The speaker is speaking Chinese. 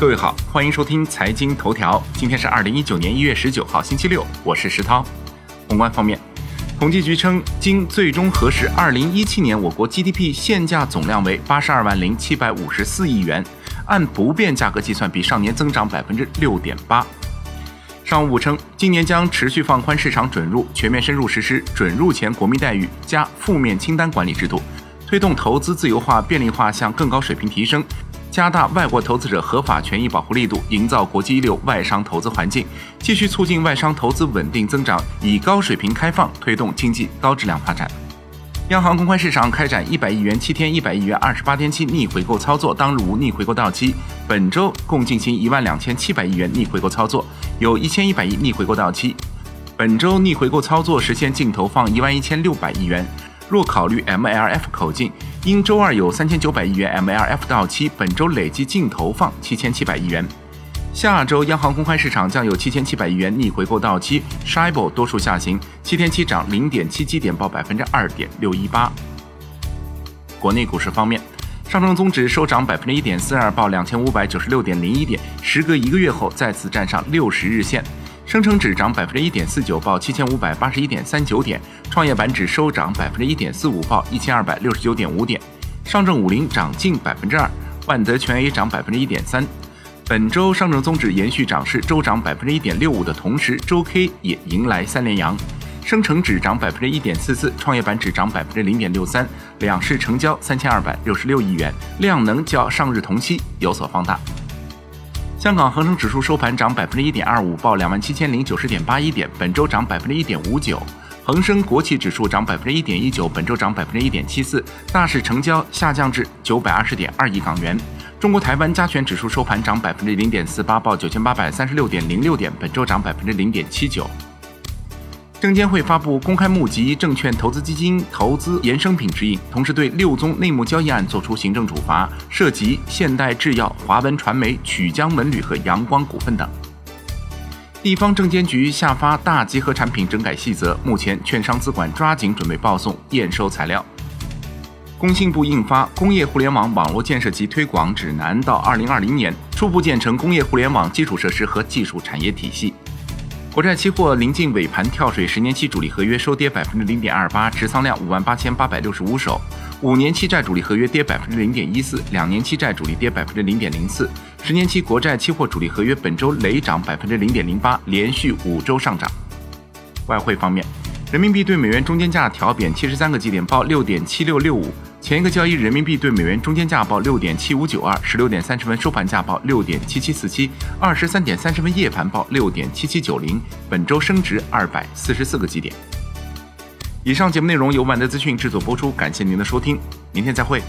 各位好，欢迎收听财经头条。今天是二零一九年一月十九号，星期六，我是石涛。宏观方面，统计局称，经最终核实，二零一七年我国 GDP 现价总量为八十二万零七百五十四亿元，按不变价格计算，比上年增长百分之六点八。商务部称，今年将持续放宽市场准入，全面深入实施准入前国民待遇加负面清单管理制度，推动投资自由化、便利化向更高水平提升。加大外国投资者合法权益保护力度，营造国际一流外商投资环境，继续促进外商投资稳定增长，以高水平开放推动经济高质量发展。央行公开市场开展一百亿元七天、一百亿元二十八天期逆回购操作，当日无逆回购到期。本周共进行一万两千七百亿元逆回购操作，有一千一百亿逆回购到期。本周逆回购操作实现净投放一万一千六百亿元。若考虑 MLF 口径，因周二有三千九百亿元 MLF 到期，本周累计净投放七千七百亿元。下周央行公开市场将有七千七百亿元逆回购到期，Shibor 多数下行，七天期涨零点七基点，报百分之二点六一八。国内股市方面，上证综指收涨百分之一点四二，报两千五百九十六点零一点，时隔一个月后再次站上六十日线。深成指涨百分之一点四九，报七千五百八十一点三九点；创业板指收涨百分之一点四五，报一千二百六十九点五点。上证五零涨近百分之二，万德全 A 涨百分之一点三。本周上证综指延续涨势，周涨百分之一点六五的同时，周 K 也迎来三连阳。深成指涨百分之一点四四，创业板指涨百分之零点六三。两市成交三千二百六十六亿元，量能较上日同期有所放大。香港恒生指数收盘涨百分之一点二五，报两万七千零九十点八一点，本周涨百分之一点五九。恒生国企指数涨百分之一点一九，本周涨百分之一点七四。大市成交下降至九百二十点二亿港元。中国台湾加权指数收盘涨百分之零点四八，报九千八百三十六点零六点，本周涨百分之零点七九。证监会发布公开募集证券投资基金投资衍生品指引，同时对六宗内幕交易案作出行政处罚，涉及现代制药、华文传媒、曲江文旅和阳光股份等。地方证监局下发大集合产品整改细则，目前券商资管抓紧准备报送验收材料。工信部印发《工业互联网网络建设及推广指南》，到二零二零年初步建成工业互联网基础设施和技术产业体系。国债期货临近尾盘跳水，十年期主力合约收跌百分之零点二八，持仓量五万八千八百六十五手；五年期债主力合约跌百分之零点一四，两年期债主力跌百分之零点零四，十年期国债期货主力合约本周累涨百分之零点零八，连续五周上涨。外汇方面，人民币对美元中间价调贬七十三个基点，报六点七六六五。前一个交易日，人民币对美元中间价报六点七五九二，十六点三十分收盘价报六点七七四七，二十三点三十分夜盘报六点七七九零，本周升值二百四十四个基点。以上节目内容由万德资讯制作播出，感谢您的收听，明天再会。